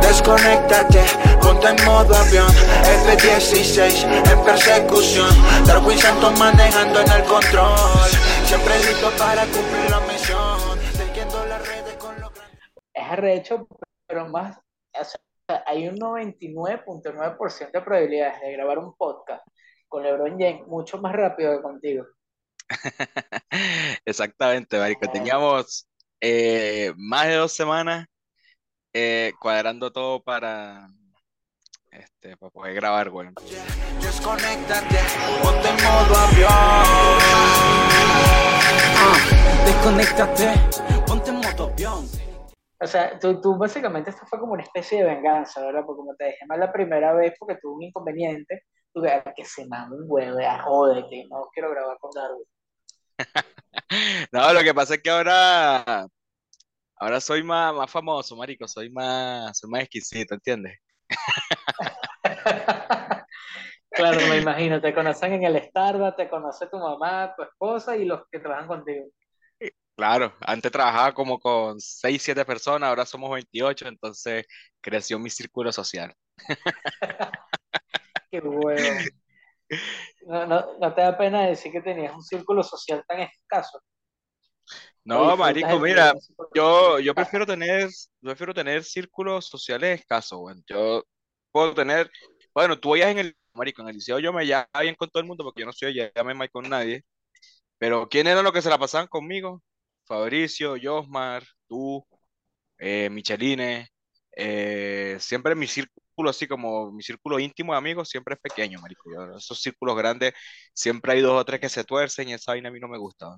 Desconéctate, ponte en modo avión F-16 en persecución. Darwin Santos manejando en el control. Siempre listo para cumplir la misión Siguiendo las redes con los Es arrecho, pero más, o sea, hay un 99.9% de probabilidades de grabar un podcast con LeBron James mucho más rápido que contigo. Exactamente, Marico. Teníamos eh, más de dos semanas eh, cuadrando todo para, este, para poder grabar, güey. Desconéctate, ponte en modo avión Desconéctate, ponte en modo avión O sea, tú, tú básicamente esto fue como una especie de venganza, ¿verdad? Porque como te dejé mal la primera vez porque tuve un inconveniente, tú que, se mame un huevo, ya jódete, no quiero grabar con Darwin. No, lo que pasa es que ahora, ahora soy más, más famoso, marico, soy más, soy más exquisito, ¿entiendes? Claro, me imagino, te conocen en el Starbucks, te conoce tu mamá, tu esposa y los que trabajan contigo. Claro, antes trabajaba como con 6, 7 personas, ahora somos 28, entonces creció mi círculo social. Qué huevo. No, no, no te da pena decir que tenías un círculo social tan escaso. ¿O No, marico, mira, yo, yo prefiero tener, yo prefiero tener círculos sociales escasos, güey. Yo puedo tener, bueno, tú vayas en el, marico, en el liceo yo me llevaba bien con todo el mundo porque yo no soy llame mal con nadie, pero ¿quién eran los que se la pasaban conmigo? Fabricio, Josmar, tú, eh, Micheline, eh, siempre mi círculo, así como mi círculo íntimo de amigos, siempre es pequeño, marico. Yo, esos círculos grandes, siempre hay dos o tres que se tuercen y esa vaina a mí no me gusta.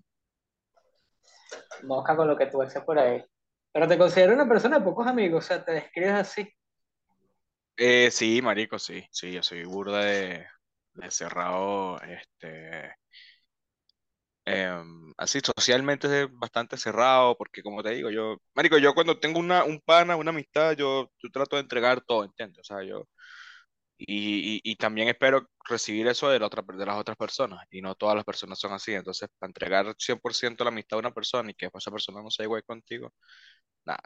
mosca con lo que tú haces por ahí. Pero te considero una persona de pocos amigos, o sea, te describes así. Eh, sí, marico, sí, sí, yo soy burda de, de cerrado, este, em, así socialmente es bastante cerrado, porque como te digo, yo, marico, yo cuando tengo una, un pana, una amistad, yo, yo trato de entregar todo, ¿entiendes? O sea, yo, y, y, y también espero recibir eso de, la otra, de las otras personas, y no todas las personas son así, entonces, para entregar 100% la amistad a una persona y que esa persona no sea igual contigo, nada,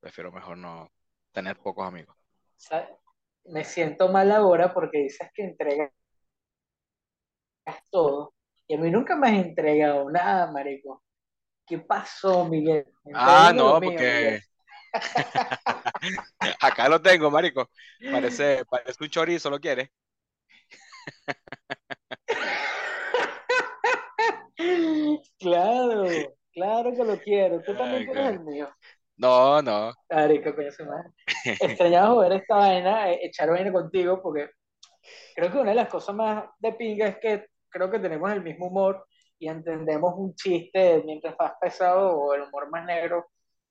prefiero mejor no tener pocos amigos. Sea, me siento mal ahora porque dices que entregas todo y a mí nunca me has entregado nada, marico. ¿Qué pasó, Miguel? Ah, no, mío, porque acá lo tengo, marico. Parece, parece un chorizo, ¿lo quieres? Claro, claro que lo quiero. Tú también Ay, quieres God. el mío. No, no. Marico, coño, madre. Extrañaba jugar esta vaina, eh, echar vaina contigo, porque creo que una de las cosas más de pinga es que creo que tenemos el mismo humor y entendemos un chiste mientras más pesado o el humor más negro.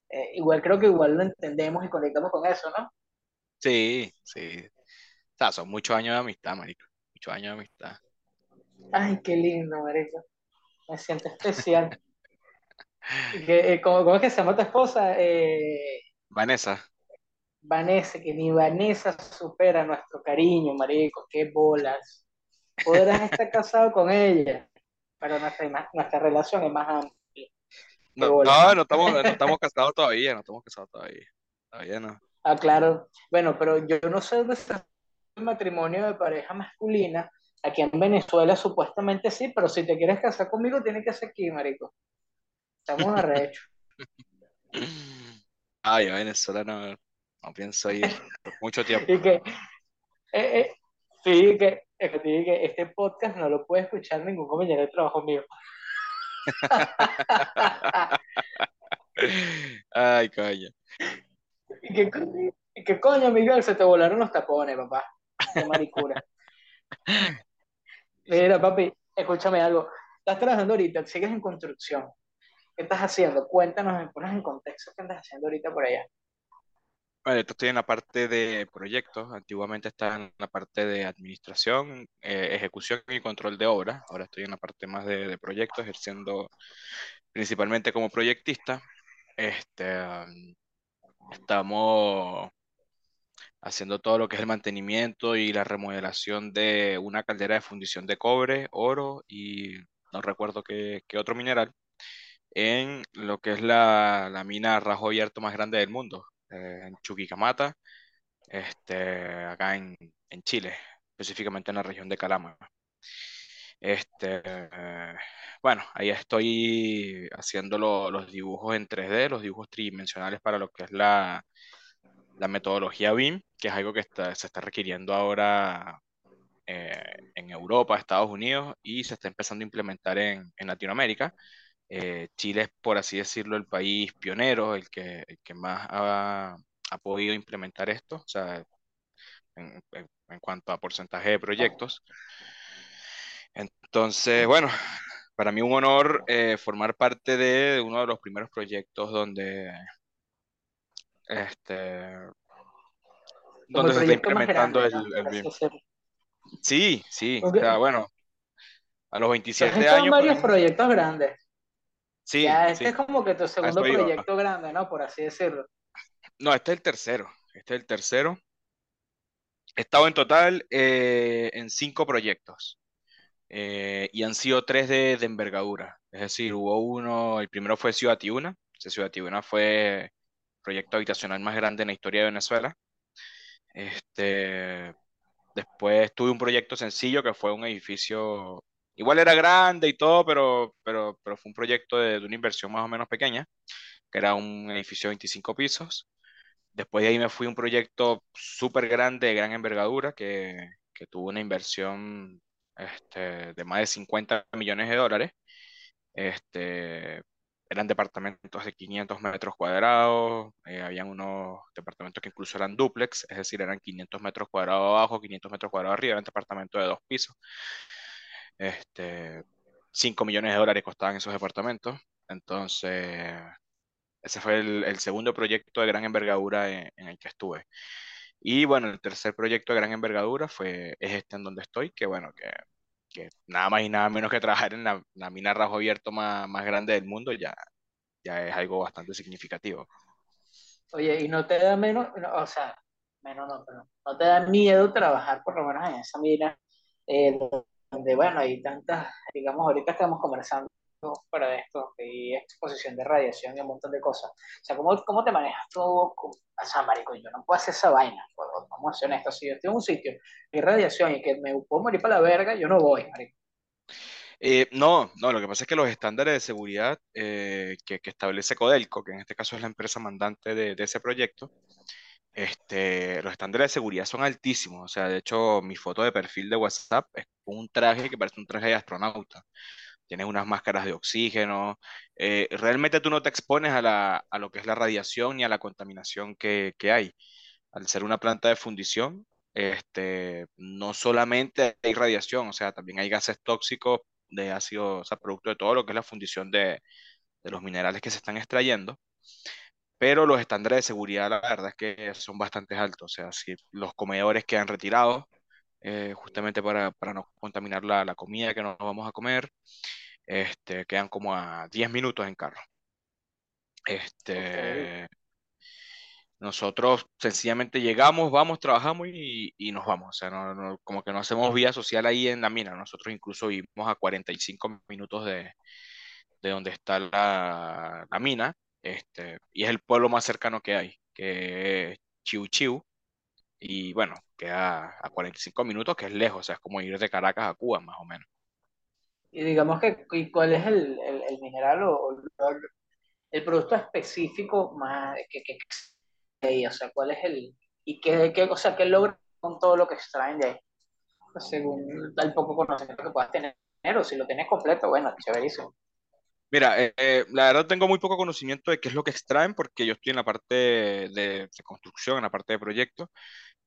eh, igual creo que igual lo entendemos y conectamos con eso, ¿no? Sí, sí. O sea, son muchos años de amistad, marico. Muchos años de amistad. Ay, qué lindo, marico. Me siento especial. Que, eh, ¿cómo, cómo es que se llama tu esposa? Eh, Vanessa. Vanessa, que ni Vanessa supera nuestro cariño, marico. Qué bolas. Podrás estar casado con ella, pero nuestra, nuestra relación es más amplia. No, no, no estamos, no estamos casados todavía, no estamos casados todavía. Todavía no. Ah, claro. Bueno, pero yo no sé dónde está el matrimonio de pareja masculina. Aquí en Venezuela supuestamente sí, pero si te quieres casar conmigo, tiene que ser aquí, marico. Estamos arrechos. Ay, a Venezuela no, no pienso ir mucho tiempo. Y que, eh, eh, sí, que, es que te este podcast no lo puede escuchar ningún compañero de trabajo mío. Ay, coño. Y que, coño- coño, Miguel, se te volaron los tapones, papá. Qué maricura. Mira, papi, escúchame algo. Estás trabajando ahorita, sigues en construcción. ¿Qué estás haciendo? Cuéntanos, me pones en contexto qué estás haciendo ahorita por allá. Estoy en la parte de proyectos. Antiguamente estaba en la parte de administración, eh, ejecución y control de obras. Ahora estoy en la parte más de, de proyectos, ejerciendo principalmente como proyectista. Este, estamos haciendo todo lo que es el mantenimiento y la remodelación de una caldera de fundición de cobre, oro y no recuerdo qué, qué otro mineral. en lo que es la, la mina rajo abierto más grande del mundo, eh, en Chuquicamata, este, acá en, en Chile, específicamente en la región de Calama. Este, bueno, ahí estoy haciendo lo- los dibujos en 3D, los dibujos tridimensionales para lo que es la, la metodología BIM, que es algo que está- se está requiriendo ahora eh, en Europa, Estados Unidos y se está empezando a implementar en, en Latinoamérica. Eh, Chile es, por así decirlo, el país pionero, el que, el que más ha, ha podido implementar esto, o sea, en, cuanto a porcentaje de proyectos. Entonces, bueno, para mí un honor eh, formar parte de uno de los primeros proyectos donde, este, donde se está implementando grande, el, BIM. Sí, sí, o Porque sea, bueno, a los tú has 27 estado en años, varios proyectos grandes. Sí, Ya este sí, es como que tu segundo iba. proyecto grande, ¿no? Por así decirlo. No, este es el tercero, este es el tercero. He estado en total eh, en cinco proyectos eh, y han sido tres de, de envergadura. Es decir, hubo uno, el primero fue Ciudad Tiuna. Ciudad Tiuna fue el proyecto habitacional más grande en la historia de Venezuela. Este, después tuve un proyecto sencillo que fue un edificio, igual era grande y todo, pero, pero, pero fue un proyecto de, de una inversión más o menos pequeña, que era un edificio de 25 pisos. Después de ahí me fui a un proyecto súper grande, de gran envergadura, que, que tuvo una inversión este, de más de 50 millones de dólares. Este, eran departamentos de 500 metros cuadrados, eh, habían unos departamentos que incluso eran dúplex, es decir, eran 500 metros cuadrados abajo, 500 metros cuadrados arriba, eran departamentos de dos pisos. Este, 5 millones de dólares costaban esos departamentos. Entonces, ese fue el, el segundo proyecto de gran envergadura en, en el que estuve. Y bueno, el tercer proyecto de gran envergadura fue, es este en donde estoy, que bueno, que, que nada más y nada menos que trabajar en la, la mina rajo abierto más, más grande del mundo ya, ya es algo bastante significativo. Oye, y no te da menos, no, o sea, menos no, pero no te da miedo trabajar por lo menos en esa mina, eh, donde, bueno, hay tantas, digamos, ahorita estamos conversando para esto, hay exposición de radiación y un montón de cosas. O sea, ¿cómo, cómo te manejas tú? O sea, marico, yo no puedo hacer esa vaina, vamos a ser honestos, si yo estoy en un sitio y radiación y que me puedo morir para la verga, yo no voy, marico. Eh, no, no, lo que pasa es que los estándares de seguridad eh, que, que establece Codelco, que en este caso es la empresa mandante de, de ese proyecto, este, los estándares de seguridad son altísimos. O sea, de hecho, mi foto de perfil de WhatsApp es un traje que parece un traje de astronauta. Tienes unas máscaras de oxígeno. eh, realmente tú no te expones a la, a lo que es la radiación ni a la contaminación que, que hay. Al ser una planta de fundición, este, no solamente hay radiación, o sea, también hay gases tóxicos de ácido, o sea, producto de todo lo que es la fundición de, de los minerales que se están extrayendo. Pero los estándares de seguridad, la verdad es que son bastante altos. O sea, si los comedores quedan retirados, eh, justamente para, para no contaminar la, la comida que nos vamos a comer, este, quedan como a 10 minutos en carro. Este, nosotros sencillamente llegamos, vamos, trabajamos y, y nos vamos. O sea, no, no- como que no hacemos vida social ahí en la mina. Nosotros incluso vivimos a 45 minutos de, de donde está la, la mina, este, y es el pueblo más cercano que hay, que es Chiu Chiu, y bueno, queda a 45 minutos, que es lejos, o sea, es como ir de Caracas a Cuba, más o menos. Y digamos que, ¿y cuál es el, el, mineral o, el producto específico más que, que, que? O sea, ¿cuál es el, y qué, qué, o sea, qué logra con todo lo que extraen de ahí? Pues según el poco conocimiento que puedas tener, o si lo tienes completo, bueno, chéverísimo. Mira, eh, eh, la verdad tengo muy poco conocimiento de qué es lo que extraen, porque yo estoy en la parte de, de construcción, en la parte de proyectos.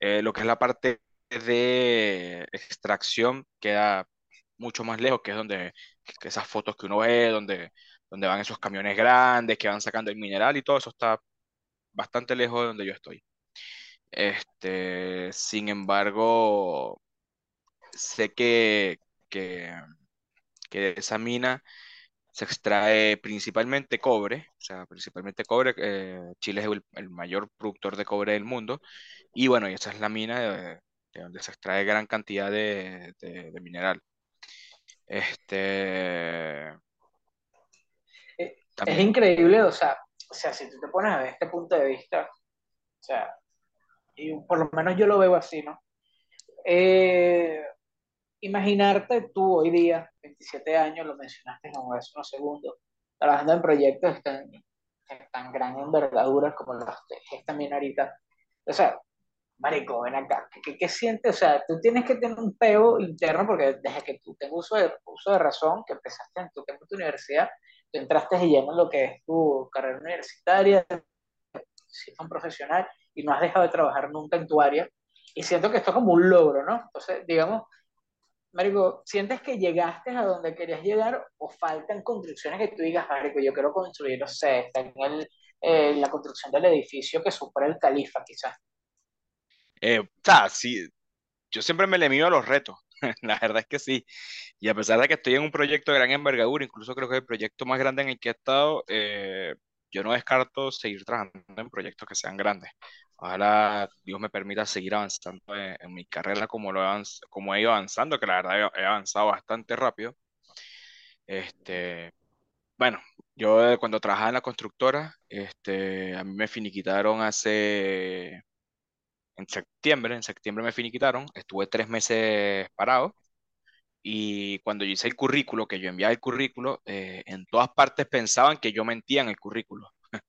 Eh, lo que es la parte de extracción queda mucho más lejos, que es donde que esas fotos que uno ve, donde, donde van esos camiones grandes que van sacando el mineral y todo eso está bastante lejos de donde yo estoy. Este, sin embargo, sé que, que, que esa mina se extrae principalmente cobre, o sea, principalmente cobre. eh, Chile es el, el mayor productor de cobre del mundo. Y bueno, y esa es la mina de, de donde se extrae gran cantidad de, de- de mineral. Este, Eh, es increíble, o sea, o sea, si tú te pones a ver este punto de vista, o sea, y por lo menos yo lo veo así, ¿no? Eh, imaginarte tú hoy día, 27 años, lo mencionaste no hace unos segundos, trabajando en proyectos tan, tan gran envergadura como los que bien ahorita. O sea, marico, ven acá, ¿qué, qué sientes? O sea, tú tienes que tener un peo interno porque desde que tú tengas uso de, uso de razón, que empezaste en tu, en tu universidad, tú entraste y lleno en lo que es tu carrera universitaria, si un profesional y no has dejado de trabajar nunca en tu área. Y siento que esto es como un logro, ¿no? Entonces, digamos, Marico, ¿sientes que llegaste a donde querías llegar o faltan construcciones que tú digas, Marico, yo quiero construir, no sé, está en el, eh, la construcción del edificio que supera el califa, quizás? Eh, sí, yo siempre me le mido a los retos, la verdad es que sí. Y a pesar de que estoy en un proyecto de gran envergadura, incluso creo que es el proyecto más grande en el que he estado, eh, yo no descarto seguir trabajando en proyectos que sean grandes. Ojalá Dios me permita seguir avanzando en, mi carrera como, lo he, como he ido avanzando, que la verdad he, avanzado bastante rápido. Este, bueno, yo cuando trabajaba en la constructora, este, a mí me finiquitaron hace, en septiembre, en septiembre me finiquitaron, estuve tres meses parado y cuando yo hice el currículo, que yo enviaba el currículo, eh, en todas partes pensaban que yo mentía en el currículo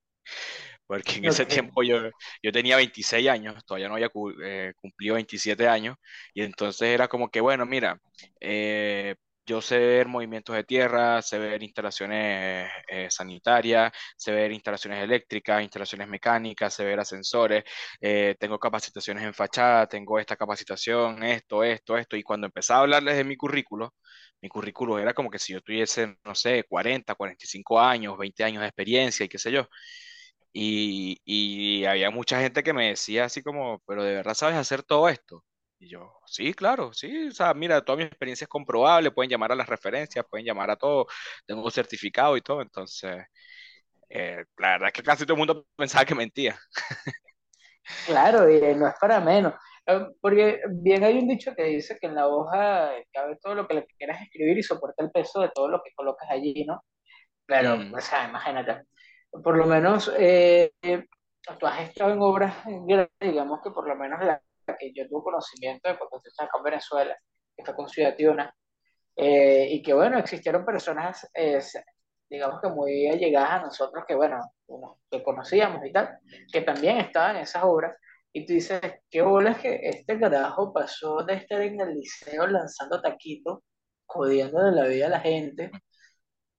porque en ese tiempo yo, yo tenía 26 años, todavía no había eh, cumplido 27 años, y entonces era como que, bueno, mira, eh, yo sé ver movimientos de tierra, sé ver instalaciones eh, sanitarias, sé ver instalaciones eléctricas, instalaciones mecánicas, sé ver ascensores, tengo capacitaciones en fachada, tengo esta capacitación, esto, esto, esto, y cuando empecé a hablarles de mi currículo, mi currículo era como que si yo tuviese, no sé, 40, 45 años, 20 años de experiencia y qué sé yo. Y, y, había mucha gente que me decía así como, pero de verdad sabes hacer todo esto. Y yo, sí, claro, sí, o sea, mira, toda mi experiencia es comprobable, pueden llamar a las referencias, pueden llamar a todo, tengo un certificado y todo, entonces, eh, la verdad es que casi todo el mundo pensaba que mentía. Claro, y no es para menos, eh, porque bien hay un dicho que dice que en la hoja cabe todo lo que le quieras escribir y soporta el peso de todo lo que colocas allí, ¿no? Pero, mm. o sea, imagínate, por lo menos eh, tú has estado en obras, digamos que por lo menos la que yo tuve conocimiento de cuando estás acá en Venezuela, que fue con Ciudad Tiuna, eh, y que bueno, existieron personas, eh, digamos que muy allegadas a nosotros, que bueno, que conocíamos y tal, que también estaban en esas obras, y tú dices, qué bola que este carajo pasó de estar en el liceo lanzando taquitos, jodiendo de la vida a la gente,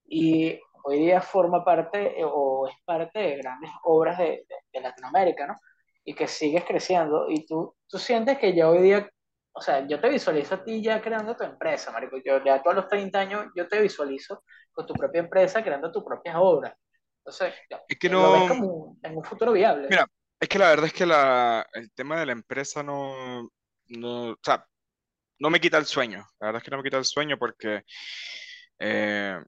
y hoy día forma parte eh, o es parte de grandes obras de, de, Latinoamérica, ¿no? Y que sigues creciendo y tú, tú sientes que ya hoy día, o sea, yo te visualizo a ti ya creando tu empresa, marico. Yo ya a los 30 años yo te visualizo con tu propia empresa creando tus propias obras. Entonces, es que no... lo ves como en un futuro viable. Mira, es que la verdad es que la, el tema de la empresa no, no, o sea, no me quita el sueño. La verdad es que no me quita el sueño porque eh,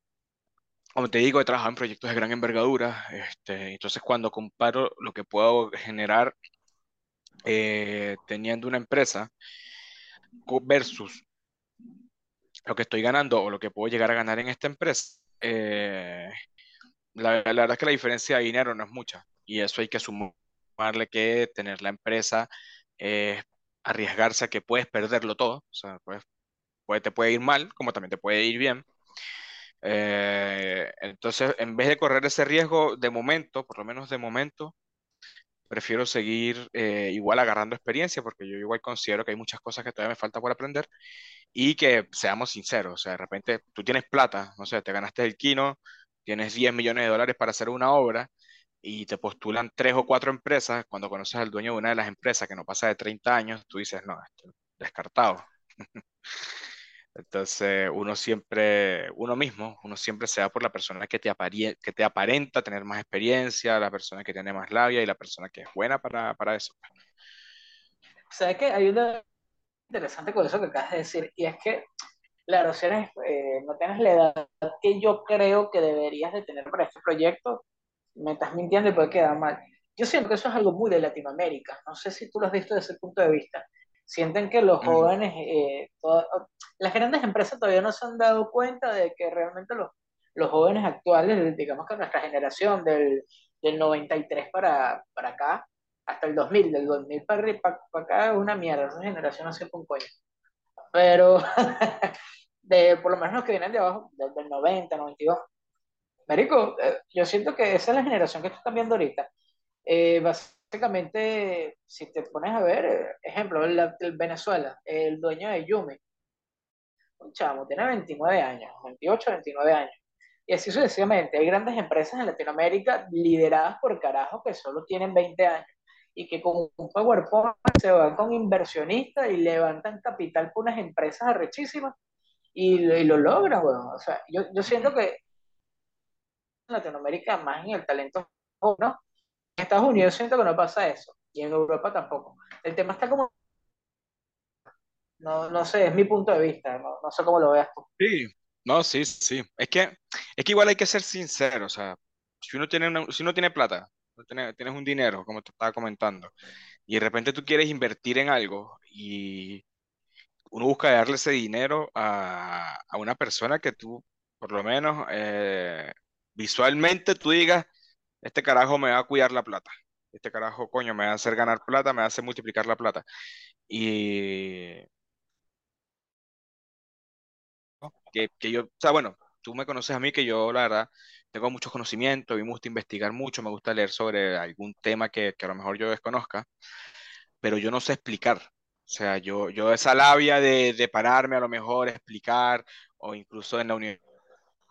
como te digo, he trabajado en proyectos de gran envergadura, este, entonces cuando comparo lo que puedo generar eh, teniendo una empresa versus lo que estoy ganando o lo que puedo llegar a ganar en esta empresa, eh, la, verdad es que la diferencia de dinero no es mucha y eso hay que sumarle que tener la empresa es arriesgarse a que puedes perderlo todo, o sea, pues, te puede ir mal como también te puede ir bien eh, entonces, en vez de correr ese riesgo de momento, por lo menos de momento, prefiero seguir eh, igual agarrando experiencia, porque yo igual considero que hay muchas cosas que todavía me falta por aprender y que seamos sinceros, o sea, de repente tú tienes plata, no sé, te ganaste el Kino, tienes 10 millones de dólares para hacer una obra y te postulan tres o cuatro empresas, cuando conoces al dueño de una de las empresas que no pasa de 30 años, tú dices, no, esto, descartado. Entonces, uno siempre, uno mismo, uno siempre se va por la persona que te, que te aparenta tener más experiencia, la persona que tiene más labia y la persona que es buena para, para eso. ¿Sabes que Hay una interesante con eso que acabas de decir, y es que, claro, si eres, eh, no tienes la edad que yo creo que deberías de tener para este proyecto, me estás mintiendo y puede quedar mal. Yo siento que eso es algo muy de Latinoamérica, no sé si tú lo has visto desde ese punto de vista sienten que los jóvenes, eh, las grandes empresas todavía no se han dado cuenta de que realmente los, los jóvenes actuales, digamos que nuestra generación del, del 93 para, para acá, hasta el 2000, del 2000 para, para, acá es una mierda, esa generación no se un coño. Pero de, por lo menos los que vienen de abajo, desde el 90, 92. Marico, eh, yo siento que esa es la generación que están viendo ahorita. Eh, básicamente, si te pones a ver, ejemplo, el, Venezuela, el dueño de Yumi, un chamo, tiene 29 años, 28, 29 años. Y así sucesivamente, hay grandes empresas en Latinoamérica lideradas por carajos que solo tienen 20 años y que con un PowerPoint se van con inversionistas y levantan capital por unas empresas arrechísimas y, lo logran, bueno. O sea, yo, yo siento que en Latinoamérica más en el talento, ¿no? Estados Unidos siento que no pasa eso y en Europa tampoco. El tema está como... No, no sé, es mi punto de vista, no, no sé cómo lo veas tú. Sí, no, sí, sí. Es que, es que igual hay que ser sincero, o sea, si uno tiene, si uno tiene plata, tienes, tienes un dinero, como te estaba comentando, y de repente tú quieres invertir en algo y uno busca darle ese dinero a, a una persona que tú, por lo menos, eh, visualmente tú digas, este carajo me va a cuidar la plata. Este carajo, coño, me va a hacer ganar plata, me va a hacer multiplicar la plata. Y que, que yo, o sea, bueno, tú me conoces a mí que yo, la verdad, tengo muchos conocimientos, y me gusta investigar mucho, me gusta leer sobre algún tema que, que a lo mejor yo desconozca, pero yo no sé explicar. O sea, yo, yo esa labia de, de pararme a lo mejor, explicar, o incluso en la universidad.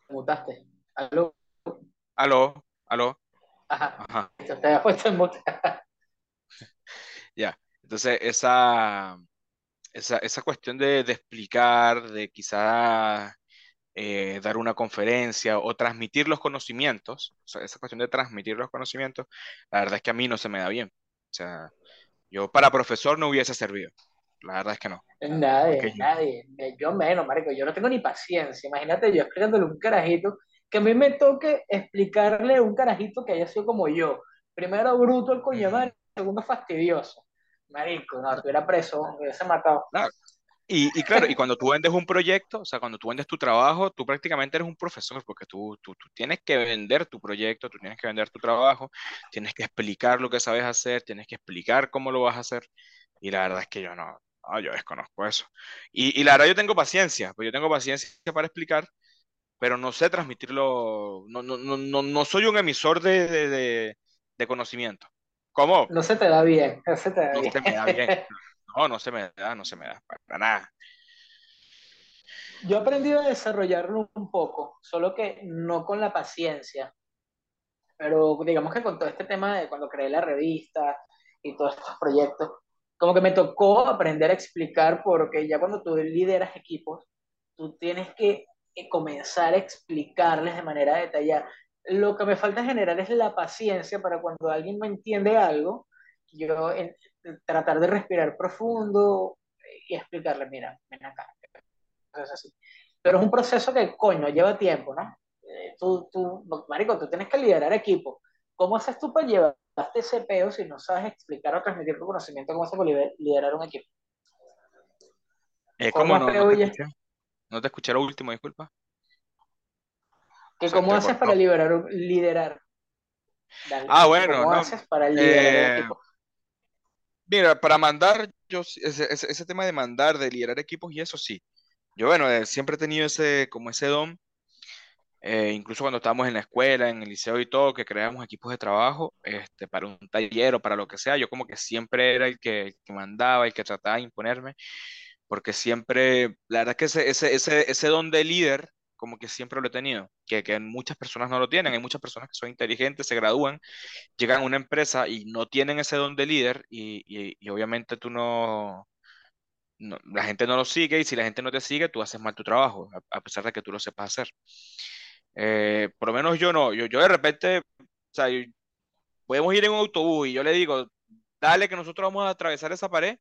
Mutaste. Aló. Aló, aló. Ajá. Te había puesto en mute. ya. Entonces, esa, esa, esa cuestión de, de explicar, de quizás eh, dar una conferencia o transmitir los conocimientos, o sea, esa cuestión de transmitir los conocimientos, la verdad es que a mí no se me da bien. O sea, yo para profesor no hubiese servido. La verdad es que no. Nadie, nadie. Yo menos, marico. Yo no tengo ni paciencia. Imagínate yo explicándole un carajito que a mí me toque explicarle un carajito que haya sido como yo. Primero bruto el coño, segundo fastidioso. Marico, no, estuviera preso, me hubiese matado. Y, y, claro, y cuando tú vendes un proyecto, o sea, cuando tú vendes tu trabajo, tú prácticamente eres un profesor, porque tú, tú, tú, tienes que vender tu proyecto, tú tienes que vender tu trabajo, tienes que explicar lo que sabes hacer, tienes que explicar cómo lo vas a hacer. Y la verdad es que yo no, yo desconozco eso. Y, y, la verdad yo tengo paciencia, pues yo tengo paciencia para explicar, pero no sé transmitirlo, no, no, no, no soy un emisor de, de, de, conocimiento. ¿Cómo? No se te da bien, no se te da no bien. Se me da bien. No, no se me da, no se me da, para nada. Yo he aprendido a desarrollarlo un poco, solo que no con la paciencia. Pero digamos que con todo este tema de cuando creé la revista y todos estos proyectos, como que me tocó aprender a explicar porque ya cuando tú lideras equipos, tú tienes que comenzar a explicarles de manera detallada. Lo que me falta generar es la paciencia para cuando alguien no entiende algo, yo tratar de respirar profundo y explicarle, mira, ven acá. así. Pero es un proceso que, coño, lleva tiempo, ¿no? Eh, tú, tú, marico, tú tienes que liderar equipo. ¿Cómo haces tú para llevarte ese peo si no sabes explicar o transmitir tu conocimiento? ¿Cómo haces para liderar un equipo? Eh, ¿Cómo, no, no te escuché lo último, disculpa. ¿Que ¿Cómo haces para liberar, liderar? ah, bueno. ¿Cómo haces para liderar eh, equipo? Mira, para mandar, yo ese, ese, tema de mandar, de liderar equipos y eso sí. Yo, bueno, eh, siempre he tenido ese, como ese don, eh, incluso cuando estábamos en la escuela, en el liceo y todo, que creábamos equipos de trabajo, este, para un taller o para lo que sea, yo como que siempre era el que, el que mandaba, el que trataba de imponerme, porque siempre, la verdad es que ese, ese, ese, ese don de líder, como que siempre lo he tenido, que, que muchas personas no lo tienen, hay muchas personas que son inteligentes, se gradúan, llegan a una empresa y no tienen ese don de líder y, y, obviamente tú no, no, la gente no lo sigue y si la gente no te sigue, tú haces mal tu trabajo, a, pesar de que tú lo sepas hacer. Eh, por lo menos yo no, yo, yo de repente, o sea, podemos ir en un autobús y yo le digo, dale que nosotros vamos a atravesar esa pared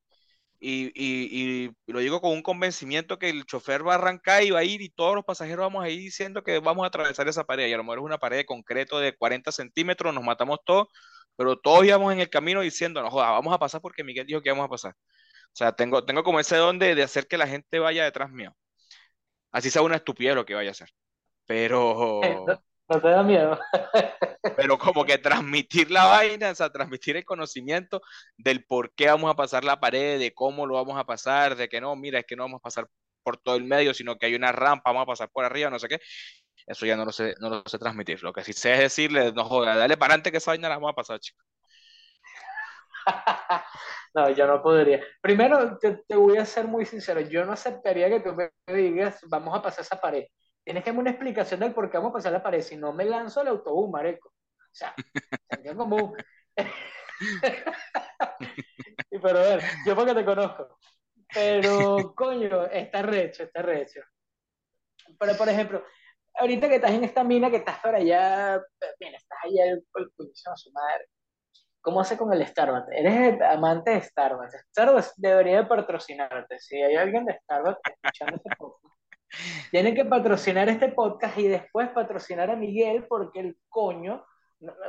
y, y, y, lo digo con un convencimiento que el chofer va a arrancar y va a ir y todos los pasajeros vamos a ir diciendo que vamos a atravesar esa pared. Y a lo mejor es una pared de concreto de 40 centímetros, nos matamos todos, pero todos íbamos en el camino diciendo, no joda, vamos a pasar porque Miguel dijo que vamos a pasar. O sea, tengo, tengo como ese don de, de hacer que la gente vaya detrás mío. Así sea una estupidez lo que vaya a hacer. pero, no, te da miedo. pero como que transmitir la vaina, o sea, transmitir el conocimiento del por qué vamos a pasar la pared, de cómo lo vamos a pasar, de que no, mira, es que no vamos a pasar por todo el medio, sino que hay una rampa, vamos a pasar por arriba, no sé qué. Eso ya no lo sé, no lo sé transmitir. Lo que sí sé es decirle, no joda, dale para adelante que esa vaina la vamos a pasar, chicos. no, yo no podría. Primero, te, te, voy a ser muy sincero, yo no aceptaría que tú me digas, vamos a pasar esa pared. Tienes que darme una explicación del por qué vamos a pasar la pared, si no me lanzo al autobús, mareco. O sea, sentido común. Pero ver, yo porque te conozco. Pero, coño, está recho, está recho. Pero, por ejemplo, ahorita que estás en esta mina, que estás para allá, mira, estás allá el, el a su madre. ¿Cómo hace con el Starbucks? Eres amante de Starbucks. Starbucks debería de patrocinarte. Si hay alguien de Starbucks escuchando este podcast, tiene que patrocinar este podcast y después patrocinar a Miguel porque el coño.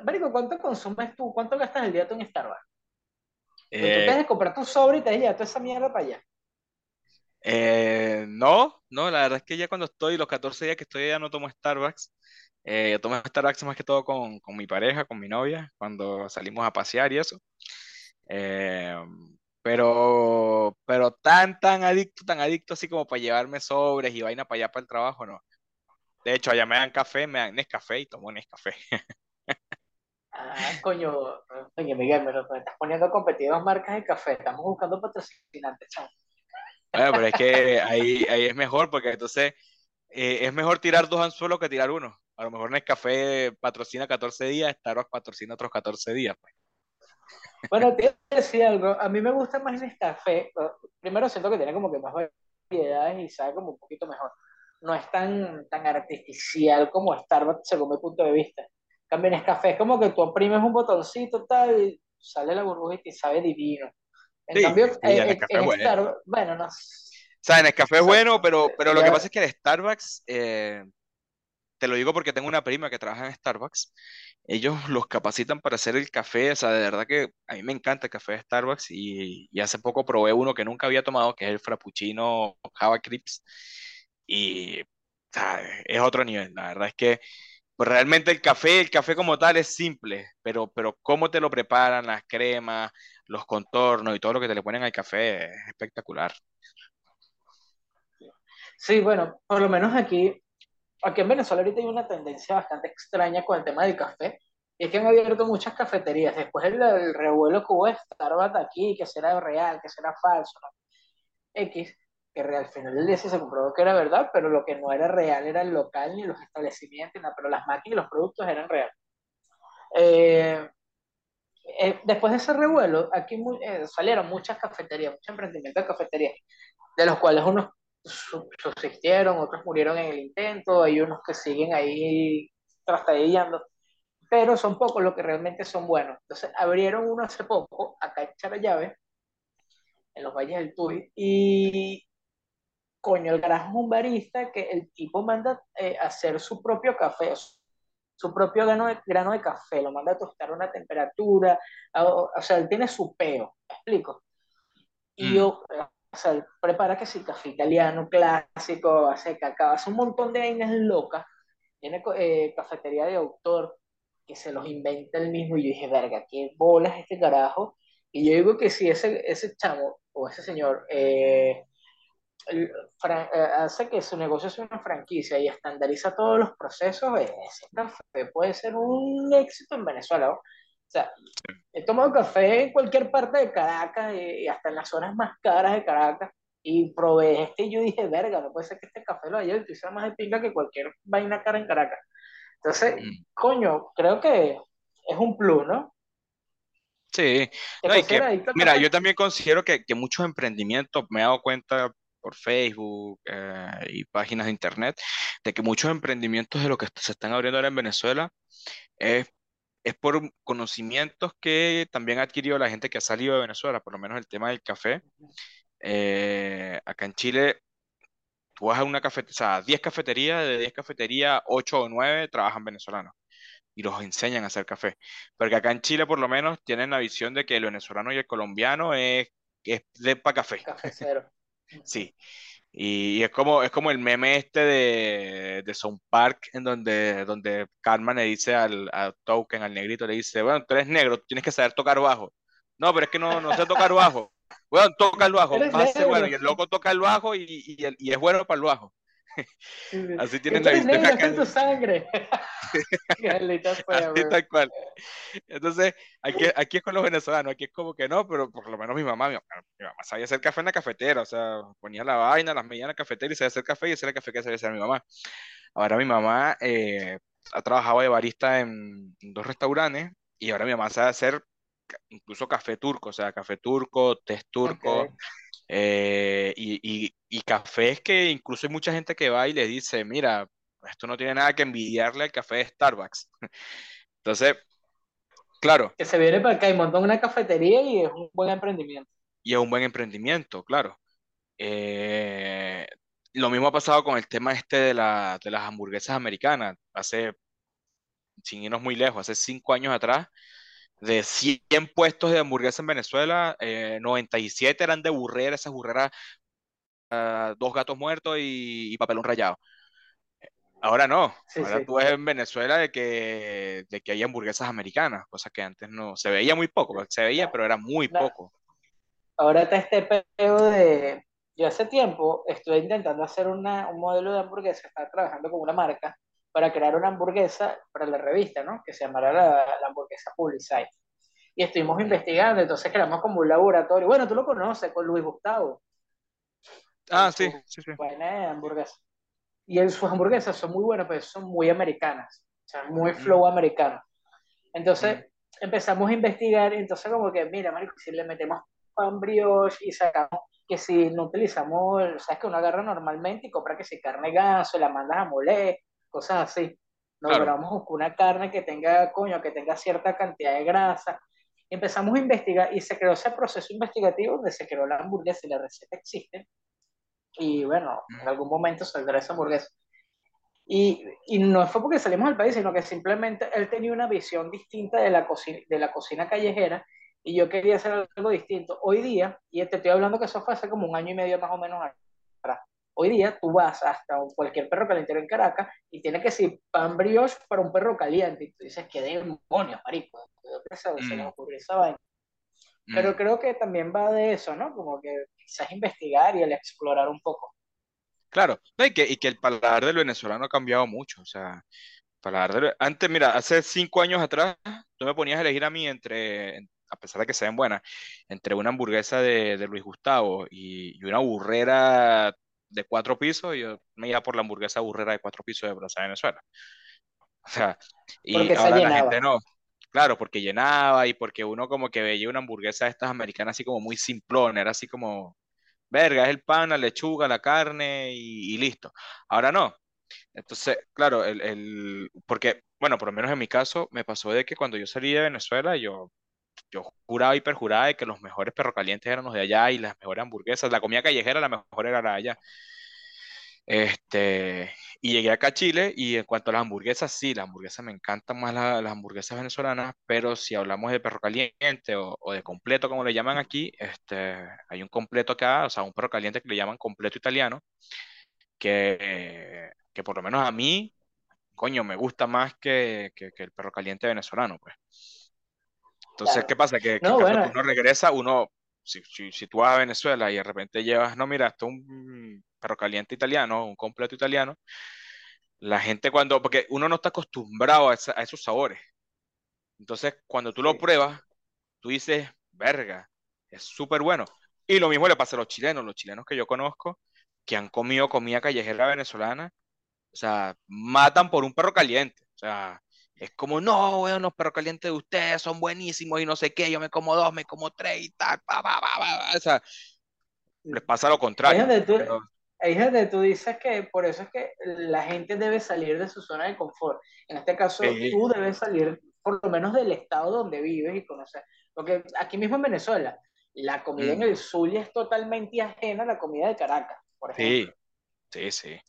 Marico, ¿cuánto consumes tú? ¿Cuánto gastas el día tú en Starbucks? Eh, tú tienes que comprar tu sobre y te toda esa mierda para allá. Eh, no, no, la verdad es que ya cuando estoy, los 14 días que estoy ya no tomo Starbucks. Eh, tomo Starbucks más que todo con, con, mi pareja, con mi novia, cuando salimos a pasear y eso. Pero, pero tan, tan adicto, tan adicto así como para llevarme sobres y vaina para allá para el trabajo, no. De hecho, allá me dan café, me dan Nescafé y tomo Nescafé. Ah, coño, oye Miguel, me estás poniendo a competir dos marcas de café, estamos buscando patrocinantes, chaval. Bueno, pero es que ahí, ahí es mejor porque entonces eh, es mejor tirar dos anzuelos que tirar uno. A lo mejor Nescafé patrocina 14 días, Starbucks patrocina otros 14 días. Pues. Bueno, te decía algo. A mí me gusta más Nescafé. Primero siento que tiene como que más variedades y sabe como un poquito mejor. No es tan, tan artificial como Starbucks según mi punto de vista. Cambio Nescafé es como que tú oprimes un botoncito tal y sale la burbuja y sabe divino. En cambio, eh, en, en, bueno. Starbucks, bueno, no. O sea, en café es bueno, pero, pero lo que pasa es que el Starbucks, eh, te lo digo porque tengo una prima que trabaja en Starbucks, ellos los capacitan para hacer el café, o sea, de verdad que a mí me encanta el café de Starbucks y, y hace poco probé uno que nunca había tomado, que es el Frappuccino Java Crips, y es otro nivel, la verdad es que pues realmente el café, el café como tal es simple, pero, pero cómo te lo preparan, las cremas, los contornos y todo lo que te le ponen al café es espectacular. Sí, bueno, por lo menos aquí, aquí en Venezuela ahorita hay una tendencia bastante extraña con el tema del café, y es que han abierto muchas cafeterías. Después del, revuelo que hubo de Starbucks aquí, que será real, que será falso, X, que al final del día sí se comprobó que era verdad, pero lo que no era real era el local ni los establecimientos, pero las máquinas y los productos eran reales. Eh, eh, después de ese revuelo, aquí eh, salieron muchas cafeterías, muchos emprendimientos de cafeterías, de los cuales unos subsistieron, otros murieron en el intento, hay unos que siguen ahí trastabillando, pero son pocos los que realmente son buenos. Entonces abrieron uno hace poco, acá en Charallave, en los valles del Tuy, y coño, el garaje es un barista que el tipo manda eh, hacer su propio café, su propio grano de, grano de café, lo manda a tostar a una temperatura, o, sea, él tiene su peo, ¿me explico? Y mm. yo, o sea, prepara que si café italiano clásico, hace cacao, hace un montón de vainas locas, tiene eh, cafetería de autor, que se los inventa él mismo, y yo dije, verga, qué bolas este carajo, y yo digo que si ese, ese chamo, o ese señor, eh, eh, hace que su negocio sea una franquicia y estandariza todos los procesos, ese café puede ser un éxito en Venezuela. Sea, he tomado café en cualquier parte de Caracas y hasta en las zonas más caras de Caracas y probé este y yo dije, verga, no puede ser que este café lo haya utilizado más de pinga que cualquier vaina cara en Caracas. Entonces, mm. coño, creo que es un plus, ¿no? Sí, mira, yo también considero que, que muchos emprendimientos, me he dado cuenta por Facebook eh, y páginas de internet, de que muchos emprendimientos de lo que se están abriendo ahora en Venezuela es, es por conocimientos que también ha adquirido la gente que ha salido de Venezuela, por lo menos el tema del café. Eh, acá en Chile, tú vas a una cafetería, o sea, 10 cafeterías, de 10 cafeterías, 8 o 9 trabajan venezolanos y los enseñan a hacer café. Porque acá en Chile, por lo menos, tienen la visión de que el venezolano y el colombiano es, es de para café. Cafecero. Sí. Y, es como, es como el meme este de, de South Park, en donde, donde Carmen le dice al, al Token, al negrito, le dice, bueno, tú eres negro, tienes que saber tocar bajo. No, pero es que no, no sé tocar bajo. Bueno, toca el bajo, bueno. Y el loco toca el bajo y, y, y es bueno para el bajo. Así tienen la en tu sangre. Así tal cual. Entonces, aquí, aquí es con los venezolanos, aquí es como que no, pero por lo menos mi mamá, mi, mamá sabía hacer café en la cafetera, o sea, ponía la vaina, las medían en la cafetera y sabía hacer café y ese era el café que sabía hacer mi mamá. Ahora mi mamá eh, ha trabajado de barista en, dos restaurantes y ahora mi mamá sabe hacer incluso café turco, o sea, café turco, test turco. Eh, y, y, cafés que incluso hay mucha gente que va y le dice, mira, esto no tiene nada que envidiarle al café de Starbucks. Entonces, claro. Que se viene para acá y montó una cafetería y es un buen emprendimiento. Y es un buen emprendimiento, claro. Eh, lo mismo ha pasado con el tema este de, la, de las hamburguesas americanas. Hace, sin irnos muy lejos, hace cinco años atrás, de 100 puestos de hamburguesa en Venezuela, 97 eh, eran de burrera, esas burreras, ah, dos gatos muertos y, papelón rayado. Ahora no, ahora tú ves en Venezuela de que, de que hay hamburguesas americanas, cosa que antes no, se veía muy poco, se veía, pero era muy poco. Ahora está este peo de, yo hace tiempo estuve intentando hacer una, un modelo de hamburguesa, estaba trabajando con una marca, para crear una hamburguesa para la revista, ¿no? Que se llamará la, hamburguesa Publicite. Y estuvimos investigando, entonces creamos como un laboratorio. Bueno, tú lo conoces, con Luis Gustavo. Ah, sí, sí, sí. Buena hamburguesa. Y en sus hamburguesas son muy buenas, pero son muy americanas. O sea, muy flow americano. Entonces empezamos a investigar, y entonces como que, mira, marico, si le metemos pan brioche y sacamos que si no utilizamos, sabes que uno agarra normalmente y compra que si carne ganso, la mandas a moler, cosas así. Nos logramos una carne que tenga, coño, que tenga cierta cantidad de grasa. empezamos a investigar y se creó ese proceso investigativo donde se creó la hamburguesa y la receta existe. Y bueno, en algún momento saldrá esa hamburguesa. Y, y, no fue porque salimos del país, sino que simplemente él tenía una visión distinta de la, cocina, de la cocina callejera y yo quería hacer algo distinto. Hoy día, y te estoy hablando que eso fue hace como un año y medio más o menos Hoy día tú vas hasta cualquier perro calentero en Caracas y tiene que ser pan brioche para un perro caliente. Y tú dices, ¿qué demonios, marico? ¿De dónde se, mm. nos ocurrió esa vaina? Mm. Pero creo que también va de eso, ¿no? Como que quizás investigar y el explorar un poco. Claro, y, que, y que el paladar del venezolano ha cambiado mucho. O sea, paladar antes, mira, hace cinco años atrás, tú me ponías a elegir a mí entre, a pesar de que sean buenas, entre una hamburguesa de, de Luis Gustavo y, y, una burrera de cuatro pisos y yo me iba por la hamburguesa burrera de cuatro pisos de Plaza Venezuela. O sea, y ahora la gente no. Claro, porque llenaba y porque uno como que veía una hamburguesa de estas americanas así como muy simplona, era así como, verga, es el pan, la lechuga, la carne y, listo. Ahora no. Entonces, claro, el, el, porque, bueno, por lo menos en mi caso, me pasó de que cuando yo salí de Venezuela, yo yo juraba y perjuraba de que los mejores perros calientes eran los de allá y las mejores hamburguesas, la comida callejera la mejor era la de allá. Este, y llegué acá a Chile y en cuanto a las hamburguesas, sí, las hamburguesas me encantan más las hamburguesas venezolanas, pero si hablamos de perro caliente o, de completo, como le llaman aquí, este, hay un completo acá, o sea, un perro caliente que le llaman completo italiano, que, que por lo menos a mí, coño, me gusta más que, que el perro caliente venezolano, pues. Entonces, ¿qué pasa? Que, uno regresa, uno, si, si, tú vas a Venezuela y de repente llevas, no, mira, esto es un perro caliente italiano, un completo italiano, la gente cuando, porque uno no está acostumbrado a, esos sabores. Entonces, cuando tú lo pruebas, tú dices, verga, es súper bueno. Y lo mismo le pasa a los chilenos, los chilenos que yo conozco, que han comido comida callejera venezolana, o sea, matan por un perro caliente. O sea, es como, no, weón, los perros calientes de ustedes son buenísimos y no sé qué, yo me como dos, me como tres y tal, pa, pa, pa, o sea, les pasa lo contrario. Ahí es, donde tú, dices que por eso es que la gente debe salir de su zona de confort. En este caso, tú debes salir por lo menos del estado donde vives y conocer. Porque aquí mismo en Venezuela, la comida en mm. el Zulia es totalmente ajena a la comida de Caracas, por ejemplo. Sí, sí,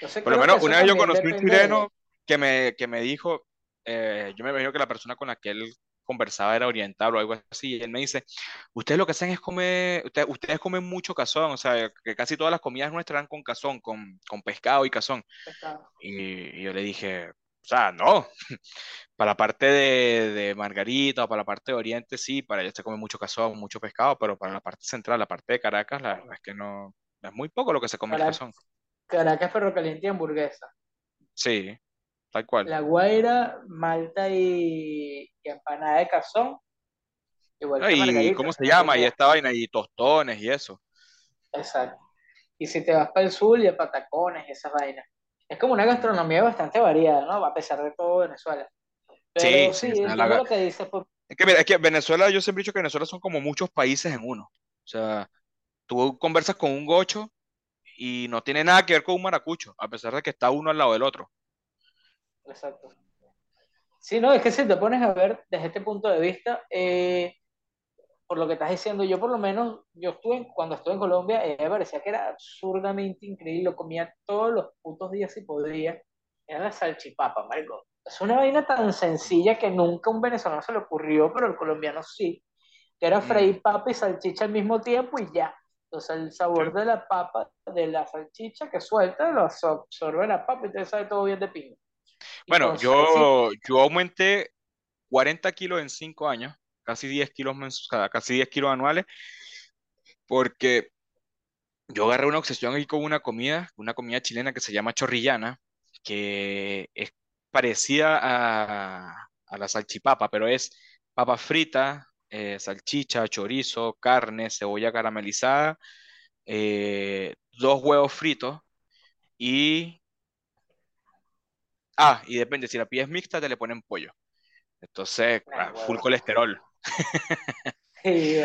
sí. por lo menos una vez yo conocí un chileno que me, que me dijo, eh, yo me imagino que la persona con la que él conversaba era oriental o algo así, y él me dice, ustedes lo que hacen es comer, ustedes, ustedes comen mucho cazón, o sea, que casi todas las comidas nuestras eran con cazón, con, con pescado y cazón. Y, y yo le dije, o sea, no, para la parte de, de, Margarita o para la parte de Oriente sí, para allá se come mucho cazón, mucho pescado, pero para la parte central, la parte de Caracas, la verdad es que no, es muy poco lo que se come Caracas, cazón. Caracas, perro caliente y hamburguesa. Sí, tal cual. La Guaira, Malta y, y empanada de cazón. Igual que ¿Y cómo se llama? Y esta vaina, y tostones y eso. Exacto. Y si te vas para el sur, y a patacones y esas vainas. Es como una gastronomía bastante variada, ¿no? A pesar de todo Venezuela. Pero sí, sí, la... lo que dice. Pues... Es, que, es que Venezuela, yo siempre he dicho que Venezuela son como muchos países en uno. O sea, tú conversas con un gocho y no tiene nada que ver con un maracucho, a pesar de que está uno al lado del otro. Exacto. Sí, no, es que si te pones a ver desde este punto de vista, eh, por lo que estás diciendo, yo por lo menos, yo estuve, cuando estuve en Colombia, eh, me parecía que era absurdamente increíble, lo comía todos los putos días si podía, era la salchipapa, marico. Es una vaina tan sencilla que nunca un venezolano se le ocurrió, pero el colombiano sí, que era mm. freír papa y salchicha al mismo tiempo y ya. Entonces el sabor de la papa, de la salchicha que suelta, lo absorbe la papa y te sabe todo bien de piña. Bueno, yo, yo aumenté 40 kilos en 5 años, casi 10 kilos, casi 10 kilos anuales, porque yo agarré una obsesión ahí con una comida, una comida chilena que se llama chorrillana, que es parecida a, a la salchipapa, pero es papa frita, eh, salchicha, chorizo, carne, cebolla caramelizada, eh, dos huevos fritos y Ah, y depende, si la pides mixta te le ponen pollo. Entonces, ah, full colesterol. Sí,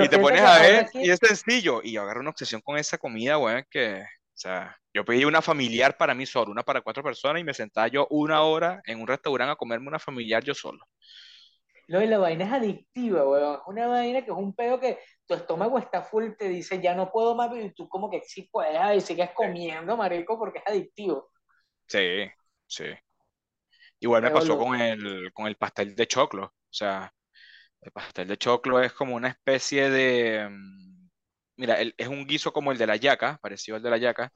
y te pones a ver, y es sencillo. Y yo agarro una obsesión con esa comida, weón, que, o sea, yo pedí una familiar para mí solo, una para cuatro personas, y me sentaba yo una hora en un restaurante a comerme una familiar yo solo. No, y la vaina es adictiva, weón. Es una vaina que es un pedo que tu estómago está full, te dice, ya no puedo más, y tú como que sí puedes, y sigues comiendo, marico, porque es adictivo. Sí, Sí. Igual me pasó con el, con el pastel de choclo. O sea, el pastel de choclo es como una especie de. Mm, mira, es un guiso como el de la yaca, parecido al de la yaca.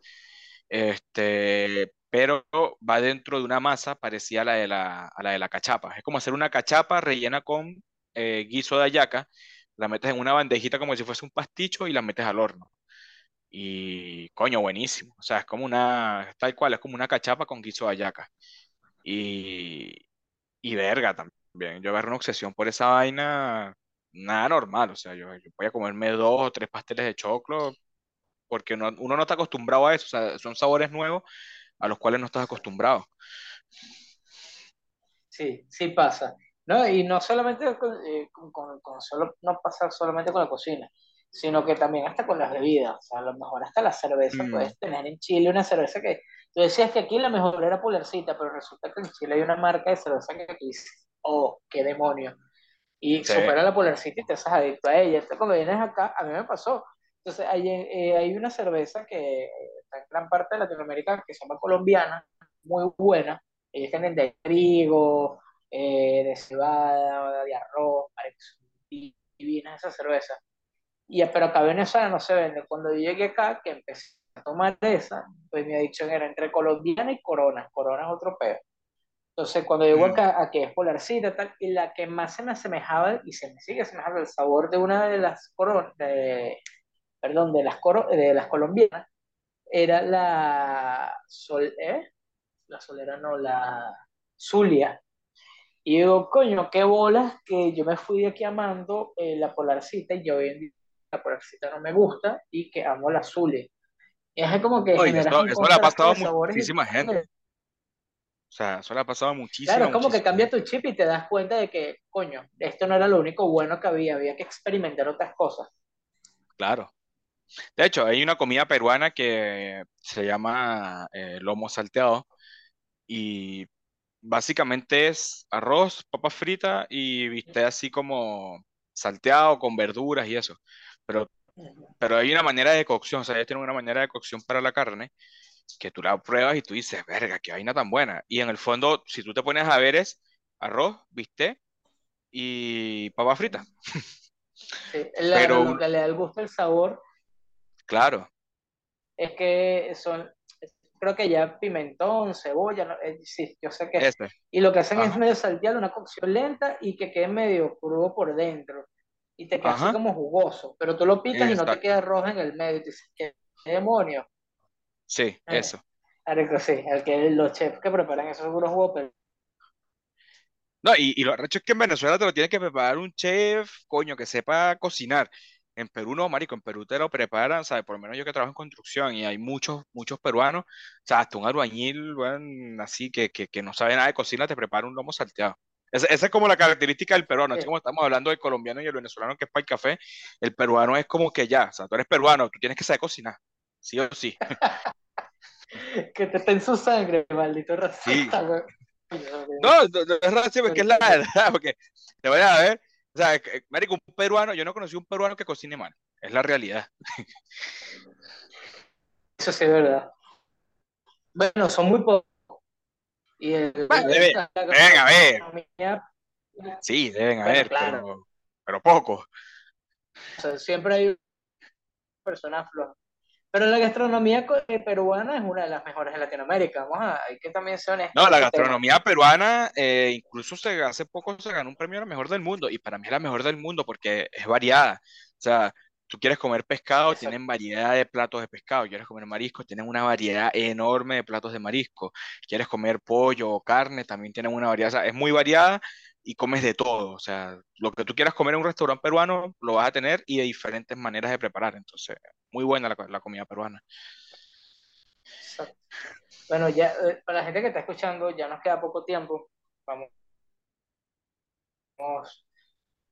Este, pero va dentro de una masa parecida a la de la, a la de la cachapa. Es como hacer una cachapa rellena con eh, guiso de ayaca, la metes en una bandejita como si fuese un pasticho y la metes al horno. Y coño, buenísimo. O sea, es como una, tal cual, es como una cachapa con guiso de ayaca. Y, y verga también. Yo agarré una obsesión por esa vaina, nada normal. O sea, yo, voy a comerme dos o tres pasteles de choclo porque uno, uno no está acostumbrado a eso. O sea, son sabores nuevos a los cuales no estás acostumbrado. Sí, sí pasa. No, y no solamente con, eh, solo, no pasa solamente con la cocina sino que también hasta con las bebidas. O sea, a lo mejor hasta la cerveza mm. puedes tener en Chile una cerveza que tú decías que aquí la mejor era Polarcita, pero resulta que en Chile hay una marca de cerveza que dices, oh, qué demonio. Y supera la Polarcita y te haces adicto a ella. Entonces, cuando vienes acá, a mí me pasó. Entonces, hay, eh, hay una cerveza que está en gran parte de Latinoamérica que se llama colombiana, muy buena. Ellos tienen de trigo, eh, de cebada, de arroz, viene esa cerveza y, pero acá en Venezuela no se vende. Cuando yo llegué acá, que empecé a tomar esa, pues mi adicción era entre colombiana y corona. Corona es otro pedo. Entonces, cuando llego mm. acá, a que es polarcita, tal, y la que más se me asemejaba, y se me sigue asemejando el sabor de una de las coronas, de, perdón, de las, coro, de las colombianas, era la Sol, ¿eh? La Solera, no, la Zulia. Y digo, coño, qué bolas que yo me fui de aquí amando eh, la polarcita y yo hoy en día la polarcita no me gusta y que amo la azul. Es como que... Oye, eso, eso le ha pasado a muchísima gente. O sea, eso le ha pasado a muchísima Claro, es como que cambia tu chip y te das cuenta de que, coño, esto no era lo único bueno que había, había que experimentar otras cosas. Claro. De hecho, hay una comida peruana que se llama eh, lomo salteado y básicamente es arroz, papa frita y viste así como salteado con verduras y eso. Pero, pero hay una manera de cocción, o sea, ellos tienen una manera de cocción para la carne que tú la pruebas y tú dices, verga, qué vaina tan buena. Y en el fondo, si tú te pones a ver es arroz, viste, y papa frita. Sí, la, Pero- lo que le da el gusto, el sabor, Claro, es que son, creo que ya pimentón, cebolla, no- eh, sí, yo sé que este. Y lo que hacen es medio saltear, una cocción lenta y que quede medio crudo por dentro. Y te queda así como jugoso. Pero tú lo picas y no te queda rojo en el medio. Y tú dices, ¿qué, qué demonio? Sí, Eh. eso. Marico, sí, el que, los chefs que preparan esos seguros jugos, pero No, y, y lo arrecho es que en Venezuela te lo tiene que preparar un chef, coño, que sepa cocinar. En Perú no, marico, en Perú te lo preparan, ¿sabes? Por lo menos yo que trabajo en construcción y hay muchos, muchos peruanos, o sea, hasta un albañil, weón, así que, que, que no sabe nada de cocina, te prepara un lomo salteado. Esa, esa es como la característica del peruano, así Sí. como estamos hablando del colombiano y el venezolano que es para el café, el peruano es como que ya, o sea, tú eres peruano, tú tienes que saber cocinar, sí o sí. que te está en su sangre, maldito racista, güey. No, no, no es sí, porque es la verdad, porque te voy a ver, o sea, marico, un peruano, yo no conocí un peruano que cocine mal, es la realidad. Eso sí es verdad. Bueno, son muy pocos. Y el, Bueno, debe- la deben haber. Sí, deben Bueno, haber, claro. pero, pero pocos. o sea, siempre hay personas flojas. Pero la gastronomía eh, peruana es una de las mejores de Latinoamérica. Vamos a, hay que también ser honestos No, la gastronomía peruana, eh, incluso se, hace poco se ganó un premio a la mejor del mundo, y para mí es la mejor del mundo porque es variada. O sea, tú quieres comer pescado, Exacto. tienen variedad de platos de pescado, quieres comer mariscos, tienen una variedad enorme de platos de marisco, quieres comer pollo o carne, también tienen una variedad, o sea, es muy variada y comes de todo. O sea, lo que tú quieras comer en un restaurante peruano lo vas a tener y de diferentes maneras de preparar. Entonces, muy buena la, la comida peruana. Exacto. Bueno, ya eh, para la gente que está escuchando, ya nos queda poco tiempo. Vamos, vamos,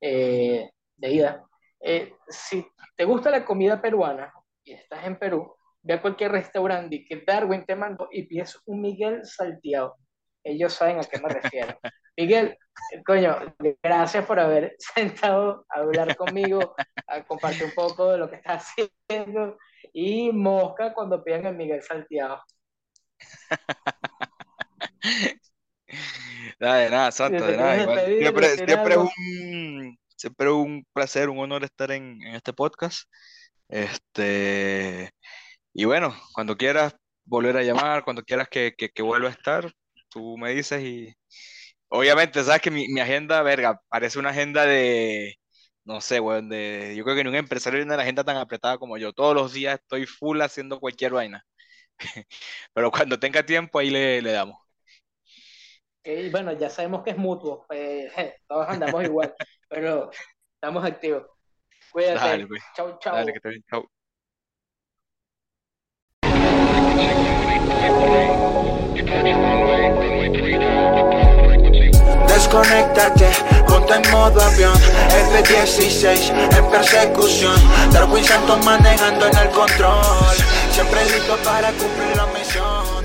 eh, de ida. Eh, si te gusta la comida peruana y estás en Perú, ve a cualquier restaurante y que Darwin te mandó y pides un Miguel salteado. Ellos saben a qué me refiero. Miguel, eh, coño, gracias por haber sentado a hablar conmigo, a compartir un poco de lo que estás haciendo. Y mosca cuando pidan el Miguel salteado. Nada, de nada, Santa, te de nada. Igual, siempre, decir siempre es algo. un, siempre un placer, un honor estar en, en este podcast. Este, y bueno, cuando quieras volver a llamar, cuando quieras que, que, que vuelva a estar, tú me dices y obviamente sabes que mi, mi agenda, verga, parece una agenda de, no sé, weón, de, yo creo que ni un empresario tiene una agenda tan apretada como yo. Todos los días estoy full haciendo cualquier vaina. Pero cuando tenga tiempo ahí le, le damos. Y bueno, ya sabemos que es mutuo, pues, todos andamos igual, pero estamos activos. Cuídate. Dale, pues. Chau, chau. Dale, que te bien. Chau. Desconéctate, ponte en modo avión F-16 en persecución Darwin Santos manejando en el control Siempre listo para cumplir la misión